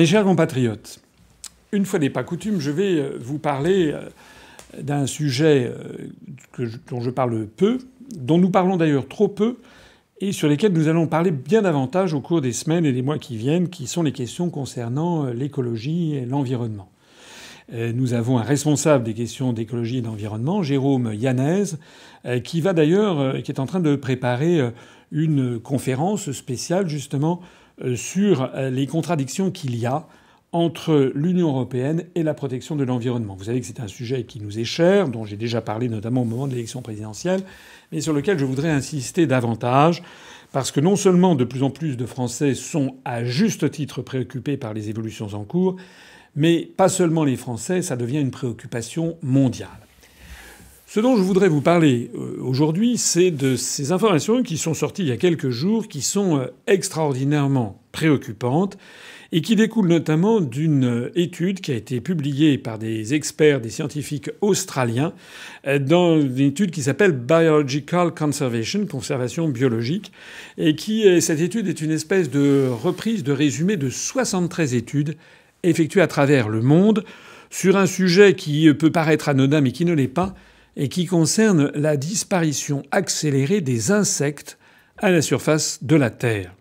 Mes chers compatriotes, une fois n'est pas coutume, je vais euh, vous parler euh, d'un sujet euh, dont je parle peu, dont nous parlons d'ailleurs trop peu, et sur lesquels nous allons parler bien davantage au cours des semaines et des mois qui viennent, qui sont les questions concernant l'écologie et l'environnement. Nous avons un responsable des questions d'écologie et d'environnement, Jérôme Yanez, qui va d'ailleurs, qui est en train de préparer une conférence spéciale justement euh, sur euh, les contradictions qu'il y a entre l'Union européenne et la protection de l'environnement. Vous savez que c'est un sujet qui nous est cher, dont j'ai déjà parlé notamment au moment de l'élection présidentielle, mais sur lequel je voudrais insister davantage, parce que non seulement de plus en plus de Français sont à juste titre préoccupés par les évolutions en cours, mais pas seulement les Français, ça devient une préoccupation mondiale. Ce dont je voudrais vous parler euh, aujourd'hui, c'est de ces informations qui sont sorties il y a quelques jours, qui sont euh, extraordinairement préoccupantes et qui découlent notamment d'une euh, étude qui a été publiée par des experts, des scientifiques australiens, dans une étude qui s'appelle Biological Conservation, conservation biologique, et qui, cette étude est une espèce de reprise, de résumé de 73 études effectuées à travers le monde sur un sujet qui peut paraître anodin mais qui ne l'est pas, et qui concerne la disparition accélérée des insectes à la surface de la Terre.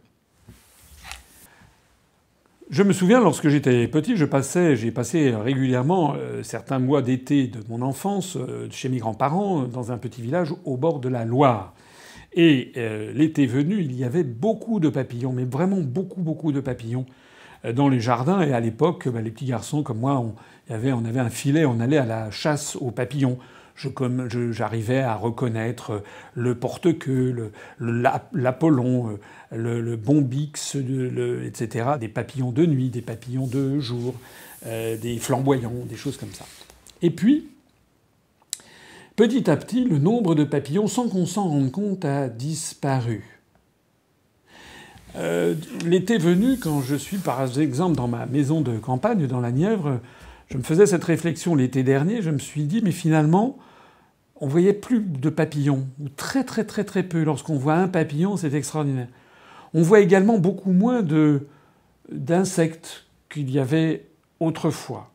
Je me souviens, lorsque j'étais petit, je passais, j'ai passé régulièrement euh, certains mois d'été de mon enfance euh, chez mes grands-parents dans un petit village au bord de la Loire. Et euh, l'été venu, il y avait beaucoup de papillons, mais vraiment beaucoup, beaucoup de papillons dans les jardins. Et à l'époque, bah, les petits garçons comme moi, on avait un filet, on allait à la chasse aux papillons j'arrivais à reconnaître le porte-queue, l'Apollon, le, le, bombix, etc., des papillons de nuit, des papillons de jour, euh, des flamboyants, des choses comme ça. Et puis, petit à petit, le nombre de papillons, sans qu'on s'en rende compte, a disparu. Euh, l'été venu, quand je suis par exemple dans ma maison de campagne dans la Nièvre, je me faisais cette réflexion l'été dernier, je me suis dit, mais finalement, on voyait plus de papillons, ou très très très très peu. Lorsqu'on voit un papillon, c'est extraordinaire. On voit également beaucoup moins d'insectes qu'il y avait autrefois.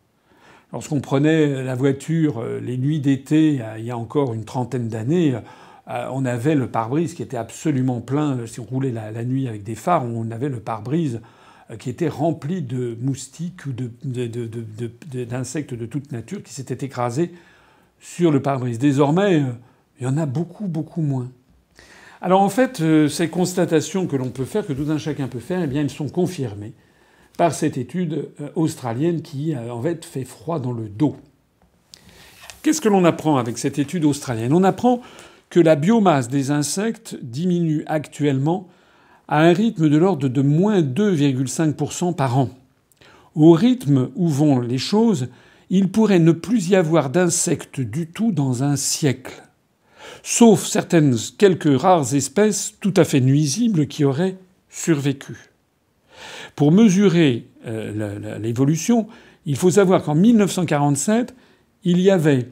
Lorsqu'on prenait la voiture euh, les nuits d'été, il y a encore une trentaine d'années, euh, on avait le pare-brise qui était absolument plein. Si on roulait la, nuit avec des phares, on avait le pare-brise euh, qui était rempli de moustiques ou d'insectes de, de, toute nature qui s'étaient écrasés sur le pare-brise. Désormais, euh, il y en a beaucoup, beaucoup moins. Alors en fait, euh, ces constatations que l'on peut faire, que tout un chacun peut faire, eh bien, elles sont confirmées par cette étude euh, australienne qui, en fait, fait froid dans le dos. Qu'est-ce que l'on apprend avec cette étude australienne? On apprend que la biomasse des insectes diminue actuellement à un rythme de l'ordre de moins 2,5% par an. Au rythme où vont les choses, il pourrait ne plus y avoir d'insectes du tout dans un siècle, sauf certaines quelques rares espèces tout à fait nuisibles qui auraient survécu. Pour mesurer euh, l'évolution, il faut savoir qu'en 1947, il y avait,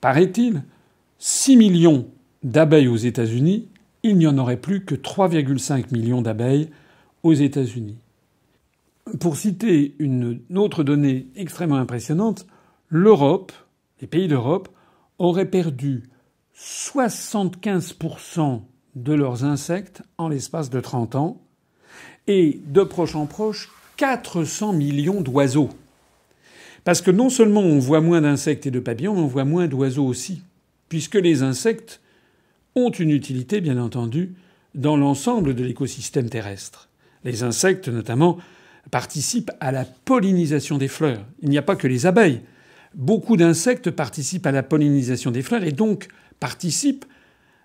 paraît-il, 6 millions d'abeilles aux États-Unis, il n'y en aurait plus que 3,5 millions d'abeilles aux États-Unis. Pour citer une autre donnée extrêmement impressionnante, l'Europe, les pays d'Europe, auraient perdu 75% de leurs insectes en l'espace de 30 ans, et de proche en proche, 400 millions d'oiseaux. Parce que non seulement on voit moins d'insectes et de papillons, mais on voit moins d'oiseaux aussi, puisque les insectes ont une utilité, bien entendu, dans l'ensemble de l'écosystème terrestre. Les insectes, notamment, participent à la pollinisation des fleurs. Il n'y a pas que les abeilles beaucoup d'insectes participent à la pollinisation des fleurs et donc participent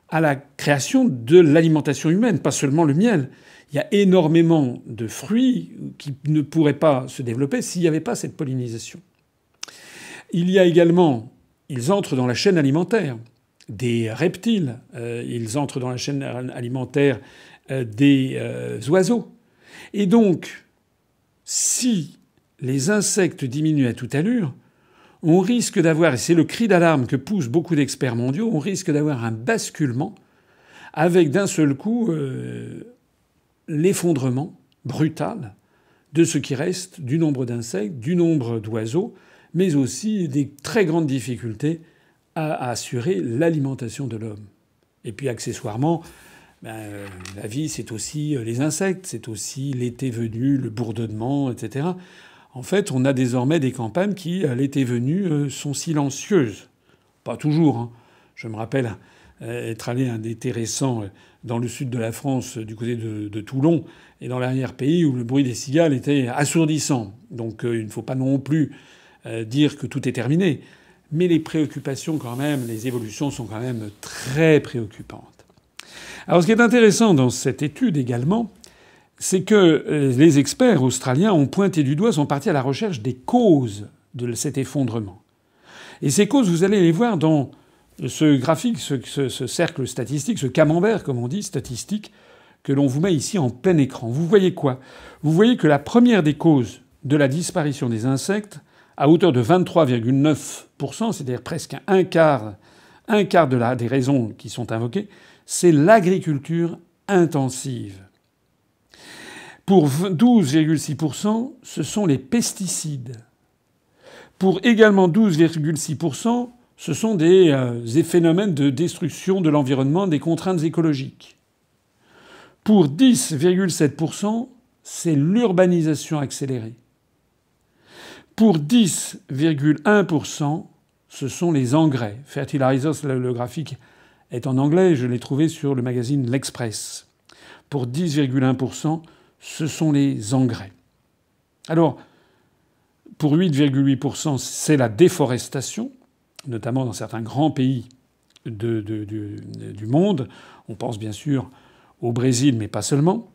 à la création de l'alimentation humaine, pas seulement le miel. Il y a énormément de fruits qui ne pourraient pas se développer s'il n'y avait pas cette pollinisation. Il y a également, ils entrent dans la chaîne alimentaire des reptiles, euh, ils entrent dans la chaîne alimentaire euh, des euh, oiseaux. Et donc, si les insectes diminuent à toute allure, on risque d'avoir, et c'est le cri d'alarme que poussent beaucoup d'experts mondiaux, on risque d'avoir un basculement avec d'un seul coup euh, l'effondrement brutal de ce qui reste du nombre d'insectes, du nombre d'oiseaux, mais aussi des très grandes difficultés à, assurer l'alimentation de l'homme. Et puis accessoirement, ben, la vie, c'est aussi les insectes, c'est aussi l'été venu, le bourdonnement, etc. En fait, on a désormais des campagnes qui, à l'été venu, euh, sont silencieuses. Pas toujours. Hein. Je me rappelle euh, être allé un été récent euh, dans le sud de la France, du côté de, Toulon, et dans l'arrière-pays où le bruit des cigales était assourdissant. Donc il ne faut pas non plus dire que tout est terminé. Mais les préoccupations quand même, les évolutions sont quand même très préoccupantes. Alors ce qui est intéressant dans cette étude également, c'est que les experts australiens ont pointé du doigt, sont partis à la recherche des causes de cet effondrement. Et ces causes, vous allez les voir dans ce graphique, ce, cercle statistique, ce camembert, comme on dit, statistique, que l'on vous met ici en plein écran. Vous voyez quoi? Vous voyez que la première des causes de la disparition des insectes, à hauteur de 23,9%, c'est-à-dire presque un quart, un quart de la, des raisons qui sont invoquées, c'est l'agriculture intensive. Pour 12,6%, ce sont les pesticides. Pour également 12,6%, ce sont euh, des, phénomènes de destruction de l'environnement, des contraintes écologiques. Pour 10,7%, c'est l'urbanisation accélérée. Pour 10,1%, ce sont les engrais. Fertilizers, le graphique est en anglais, je l'ai trouvé sur le magazine L'Express. Pour 10,1%, ce sont les engrais. Alors, pour 8,8%, c'est la déforestation notamment dans certains grands pays du monde. On pense bien sûr au Brésil, mais pas seulement.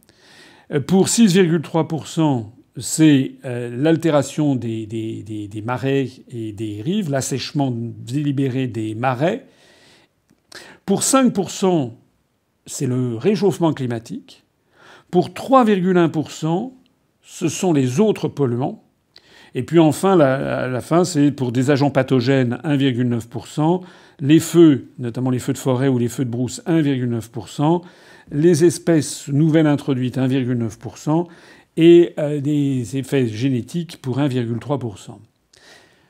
Pour 6,3%, c'est euh, l'altération des, marais et des rives, l'assèchement délibéré des marais. Pour 5%, c'est le réchauffement climatique. Pour 3,1%, ce sont les autres polluants. Et puis enfin, la, la fin, c'est pour des agents pathogènes 1,9%, les feux, notamment les feux de forêt ou les feux de brousse 1,9%, les espèces nouvelles introduites 1,9% et euh, des effets génétiques pour 1,3%.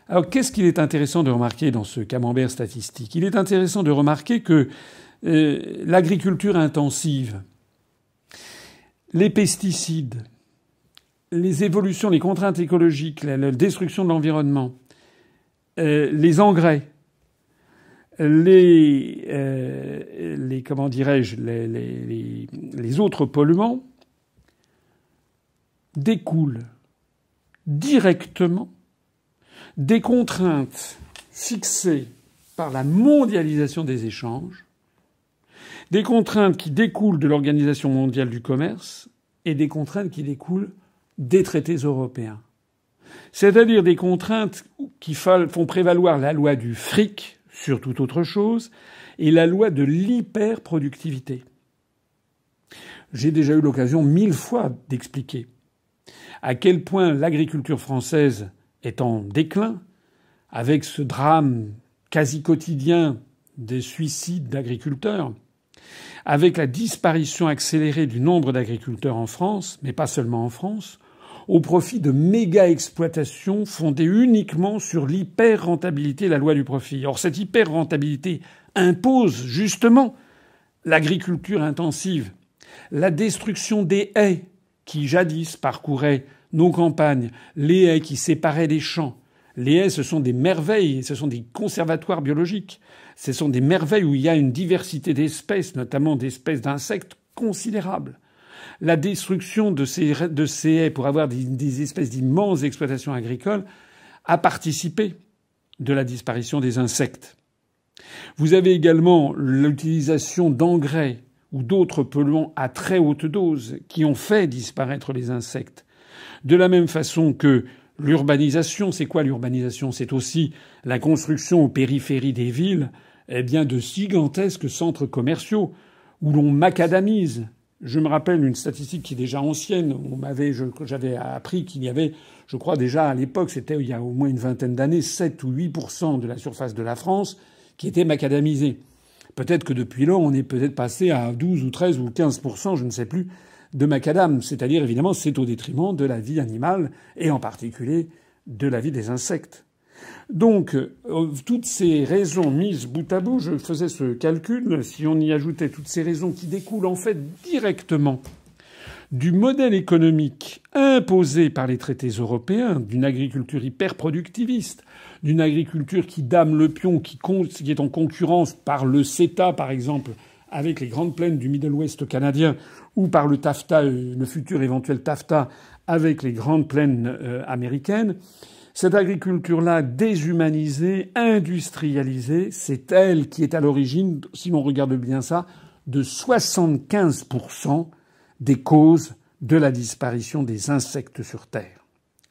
Alors qu'est-ce qu'il est intéressant de remarquer dans ce camembert statistique? Il est intéressant de remarquer que euh, l'agriculture intensive, les pesticides, les évolutions, les contraintes écologiques, la, destruction de l'environnement, euh, les engrais, les, euh, comment dirais-je, les, autres polluants découlent directement des contraintes fixées par la mondialisation des échanges, des contraintes qui découlent de l'Organisation mondiale du commerce et des contraintes qui découlent des traités européens. C'est-à-dire des contraintes qui font prévaloir la loi du fric sur toute autre chose et la loi de l'hyperproductivité. J'ai déjà eu l'occasion mille fois d'expliquer à quel point l'agriculture française est en déclin, avec ce drame quasi quotidien des suicides d'agriculteurs, avec la disparition accélérée du nombre d'agriculteurs en France, mais pas seulement en France, au profit de méga exploitations fondées uniquement sur l'hyper-rentabilité, la loi du profit. Or, cette hyper-rentabilité impose justement l'agriculture intensive, la destruction des haies qui jadis parcouraient nos campagnes, les haies qui séparaient les champs. Les haies, ce sont des merveilles, ce sont des conservatoires biologiques, ce sont des merveilles où il y a une diversité d'espèces, notamment d'espèces d'insectes considérables la destruction de ces, haies pour avoir des, espèces d'immenses exploitations agricoles a participé de la disparition des insectes. Vous avez également l'utilisation d'engrais ou d'autres polluants à très haute dose qui ont fait disparaître les insectes. De la même façon que l'urbanisation, c'est quoi l'urbanisation? C'est aussi la construction aux périphéries des villes eh bien, de gigantesques centres commerciaux où l'on macadamise Je me rappelle une statistique qui est déjà ancienne. On m'avait, j'avais appris qu'il y avait, je crois déjà à l'époque, c'était il y a au moins une vingtaine d'années, 7 ou 8% de la surface de la France qui était macadamisée. Peut-être que depuis là, on est peut-être passé à 12 ou 13 ou 15% je ne sais plus, de macadam. C'est-à-dire, évidemment, c'est au détriment de la vie animale et en particulier de la vie des insectes. Donc, euh, toutes ces raisons mises bout à bout, je faisais ce calcul, si on y ajoutait toutes ces raisons qui découlent en fait directement du modèle économique imposé par les traités européens, d'une agriculture hyper productiviste, d'une agriculture qui dame le pion, qui est en concurrence par le CETA par exemple, avec les grandes plaines du Middle West canadien, ou par le TAFTA, euh, le futur éventuel TAFTA, avec les grandes plaines euh, américaines, cette agriculture-là déshumanisée, industrialisée, c'est elle qui est à l'origine, si l'on regarde bien ça, de 75% des causes de la disparition des insectes sur Terre.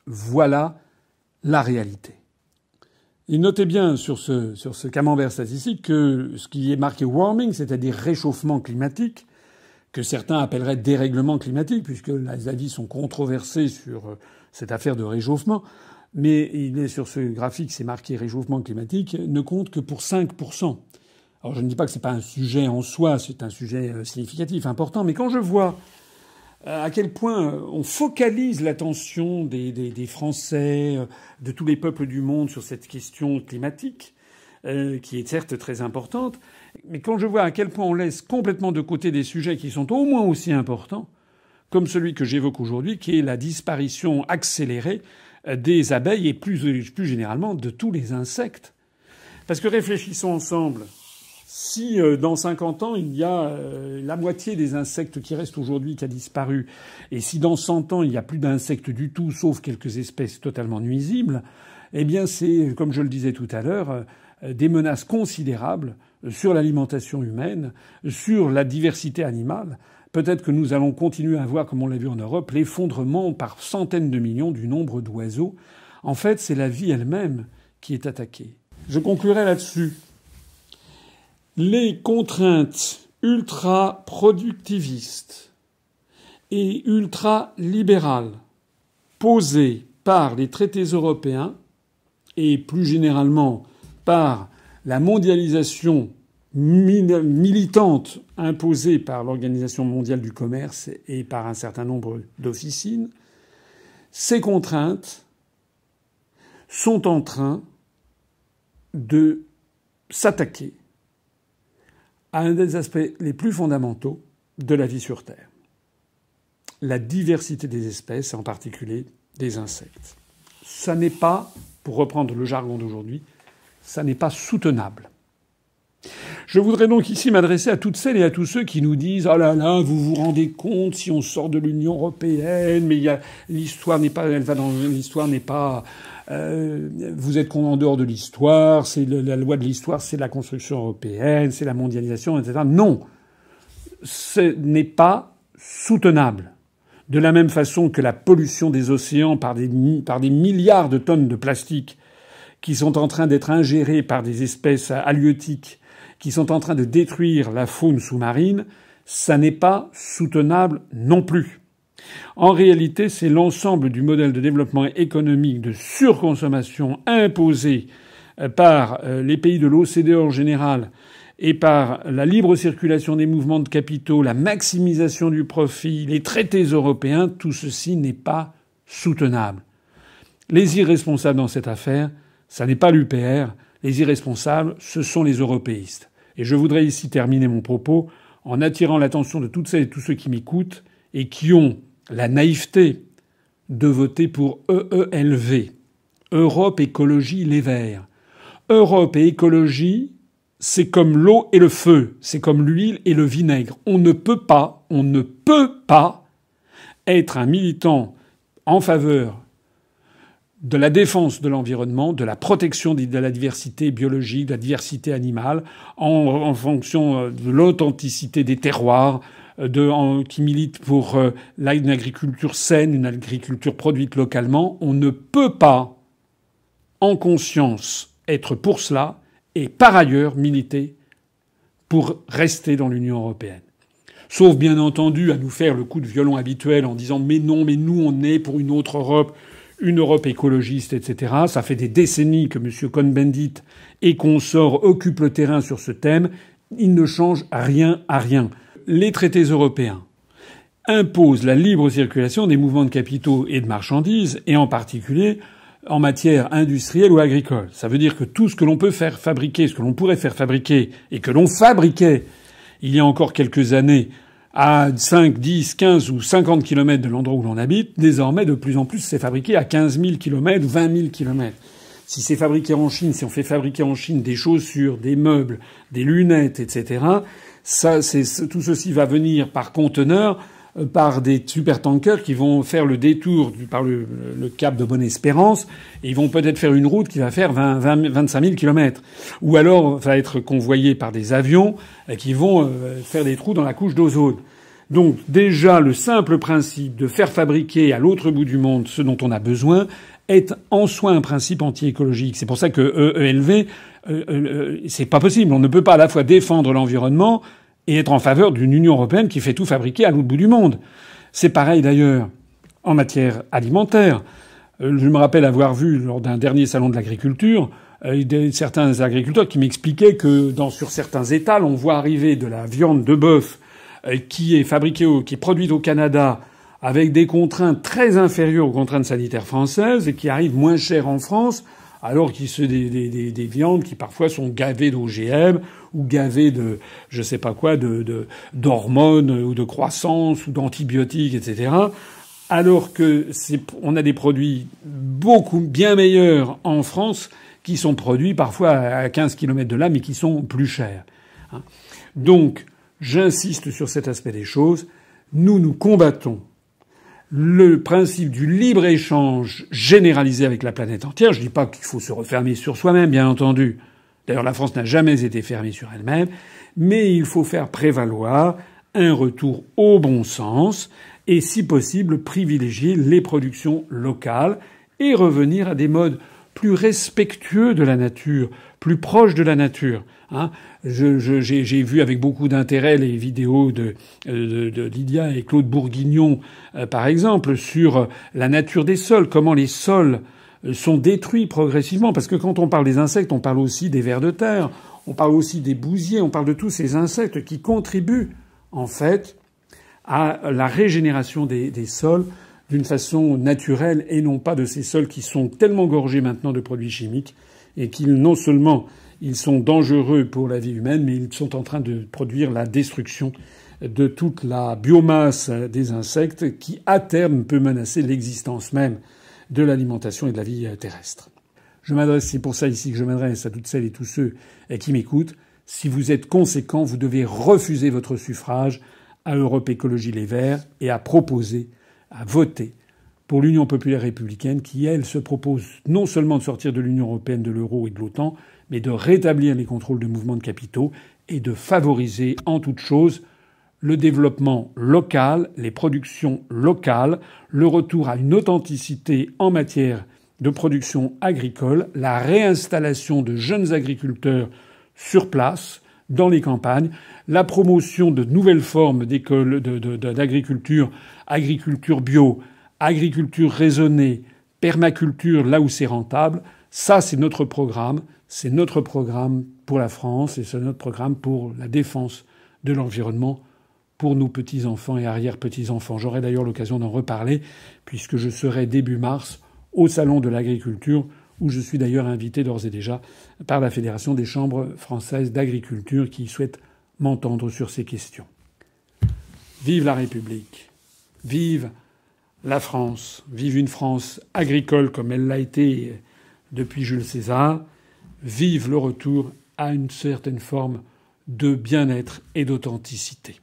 Voilà la réalité. Et notez bien sur ce, sur ce camembert statistique que ce qui est marqué warming, c'est-à-dire réchauffement climatique, que certains appelleraient dérèglement climatique, puisque les avis sont controversés sur euh, cette affaire de réchauffement, mais il est sur ce graphique, c'est marqué réchauffement climatique, ne compte que pour 5%. Alors je ne dis pas que c'est pas un sujet en soi, c'est un sujet euh, significatif, important, mais quand je vois à quel point on focalise l'attention des, Français, euh, de tous les peuples du monde sur cette question climatique, qui est certes très importante, mais quand je vois à quel point on laisse complètement de côté des sujets qui sont au moins aussi importants, comme celui que j'évoque aujourd'hui, qui est la disparition accélérée des abeilles et plus, plus généralement de tous les insectes. Parce que réfléchissons ensemble. Si euh, dans 50 ans, il y a euh, la moitié des insectes qui restent aujourd'hui qui a disparu, et si dans 100 ans, il n'y a plus d'insectes du tout, sauf quelques espèces totalement nuisibles, eh bien c'est, comme je le disais tout à l'heure, euh, des menaces considérables sur l'alimentation humaine, sur la diversité animale, Peut-être que nous allons continuer à voir, comme on l'a vu en Europe, l'effondrement par centaines de millions du nombre d'oiseaux. En fait, c'est la vie elle-même qui est attaquée. Je conclurai là-dessus. Les contraintes ultra-productivistes et ultra-libérales posées par les traités européens et plus généralement par la mondialisation militante imposée par l'Organisation mondiale du commerce et par un certain nombre d'officines, ces contraintes sont en train de s'attaquer à un des aspects les plus fondamentaux de la vie sur Terre, la diversité des espèces, en particulier des insectes. Ça n'est pas, pour reprendre le jargon d'aujourd'hui, ça n'est pas soutenable. Je voudrais donc ici m'adresser à toutes celles et à tous ceux qui nous disent oh là là, vous vous rendez compte si on sort de l'Union européenne, mais l'histoire n'est pas, elle va dans l'histoire n'est pas, euh, vous êtes en dehors de l'histoire, c'est la loi de l'histoire, c'est la construction européenne, c'est la mondialisation, etc. Non, ce n'est pas soutenable. De la même façon que la pollution des océans par des, par des milliards de tonnes de plastique qui sont en train d'être ingérées par des espèces halieutiques qui sont en train de détruire la faune sous-marine, ça n'est pas soutenable non plus. En réalité, c'est l'ensemble du modèle de développement économique de surconsommation imposé euh, par euh, les pays de l'OCDE en général et par la libre circulation des mouvements de capitaux, la maximisation du profit, les traités européens, tout ceci n'est pas soutenable. Les irresponsables dans cette affaire, ça n'est pas l'UPR, les irresponsables, ce sont les européistes. Et je voudrais ici terminer mon propos en attirant l'attention de toutes celles et tous ceux qui m'écoutent et qui ont la naïveté de voter pour EELV, Europe Écologie Les Verts. Europe et écologie, c'est comme l'eau et le feu, c'est comme l'huile et le vinaigre. On ne peut pas, on ne peut pas être un militant en faveur de la défense de l'environnement, de la protection de la diversité biologique, de la diversité animale, en, fonction euh, de l'authenticité des terroirs, euh, qui milite pour euh, une agriculture saine, une agriculture produite localement. On ne peut pas, en conscience, être pour cela et par ailleurs militer pour rester dans l'Union européenne. sauf bien entendu à nous faire le coup de violon habituel en disant mais non, mais nous on est pour une autre Europe, une Europe écologiste, etc. Ça fait des décennies que M. Cohn-Bendit et consorts occupent le terrain sur ce thème. Il ne change rien à rien. Les traités européens imposent la libre circulation des mouvements de capitaux et de marchandises, et en particulier en matière industrielle ou agricole. Ça veut dire que tout ce que l'on peut faire fabriquer, ce que l'on pourrait faire fabriquer et que l'on fabriquait il y a encore quelques années à 5, 10, 15 ou 50 kilomètres de l'endroit où l'on habite, désormais de plus en plus c'est fabriqué à 15 000 kilomètres, 20 000 kilomètres. Si c'est fabriqué en Chine, si on fait fabriquer en Chine des chaussures, des meubles, des lunettes, etc., ça, c'est, tout ceci va venir par conteneur par des supertankers qui vont faire le détour par le, cap de Bonne-Espérance et ils vont peut-être faire une route qui va faire 20, 20, 25 000 kilomètres. Ou alors va être convoyé par des avions euh, qui vont euh, faire des trous dans la couche d'ozone. Donc déjà le simple principe de faire fabriquer à l'autre bout du monde ce dont on a besoin est en soi un principe anti-écologique. C'est pour ça que ELV, c'est pas possible. On ne peut pas à la fois défendre l'environnement et être en faveur d'une Union européenne qui fait tout fabriquer à l'autre bout du monde. C'est pareil d'ailleurs en matière alimentaire. Euh, je me rappelle avoir vu lors d'un dernier salon de l'agriculture euh, certains agriculteurs qui m'expliquaient que dans, sur certains étals, on voit arriver de la viande de bœuf euh, qui est fabriquée, au, qui est produite au Canada avec des contraintes très inférieures aux contraintes sanitaires françaises et qui arrive moins cher en France alors qu'il se des, des, des, viandes qui parfois sont gavées d'OGM ou gavées de je sais pas quoi de d'hormones ou de croissance ou d'antibiotiques etc. Alors que on a des produits beaucoup bien meilleurs en France qui sont produits parfois à 15 km de là mais qui sont plus chers. Hein. Donc j'insiste sur cet aspect des choses. Nous nous combattons le principe du libre-échange généralisé avec la planète entière. Je dis pas qu'il faut se refermer sur soi-même, bien entendu. D'ailleurs, la France n'a jamais été fermée sur elle-même. Mais il faut faire prévaloir un retour au bon sens et, si possible, privilégier les productions locales et revenir à des modes plus respectueux de la nature, plus proches de la nature. Hein. J'ai vu avec beaucoup d'intérêt les vidéos de, de, Lydia et Claude Bourguignon, euh, par exemple, sur la nature des sols, comment les sols euh, sont détruits progressivement. Parce que quand on parle des insectes, on parle aussi des vers de terre, on parle aussi des bousiers, on parle de tous ces insectes qui contribuent, en fait, à la régénération des, des sols d'une façon naturelle et non pas de ces sols qui sont tellement gorgés maintenant de produits chimiques et qu'ils non seulement ils sont dangereux pour la vie humaine, mais ils sont en train de produire la destruction de toute la biomasse des insectes qui, à terme, peut menacer l'existence même de l'alimentation et de la vie terrestre. Je m'adresse, c'est pour ça ici que je m'adresse à toutes celles et tous ceux qui m'écoutent. Si vous êtes conséquents, vous devez refuser votre suffrage à Europe Écologie Les Verts et à proposer, à voter pour l'Union populaire républicaine qui, elle, se propose non seulement de sortir de l'Union européenne, de l'euro et de l'OTAN, mais de rétablir les contrôles de mouvements de capitaux et de favoriser en toute chose le développement local, les productions locales, le retour à une authenticité en matière de production agricole, la réinstallation de jeunes agriculteurs sur place, dans les campagnes, la promotion de nouvelles formes d'agriculture, agriculture bio, agriculture raisonnée, permaculture là où c'est rentable. Ça, c'est notre programme. C'est notre programme pour la France et c'est notre programme pour la défense de l'environnement pour nos petits-enfants et arrière-petits-enfants. J'aurai d'ailleurs l'occasion d'en reparler puisque je serai début mars au Salon de l'agriculture où je suis d'ailleurs invité d'ores et déjà par la Fédération des chambres françaises d'agriculture qui souhaite m'entendre sur ces questions. Vive la République. Vive la France. Vive une France agricole comme elle l'a été depuis Jules César. Vive le retour à une certaine forme de bien-être et d'authenticité.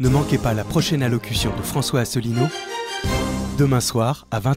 Ne manquez pas la prochaine allocution de François Asselineau demain soir à 20h.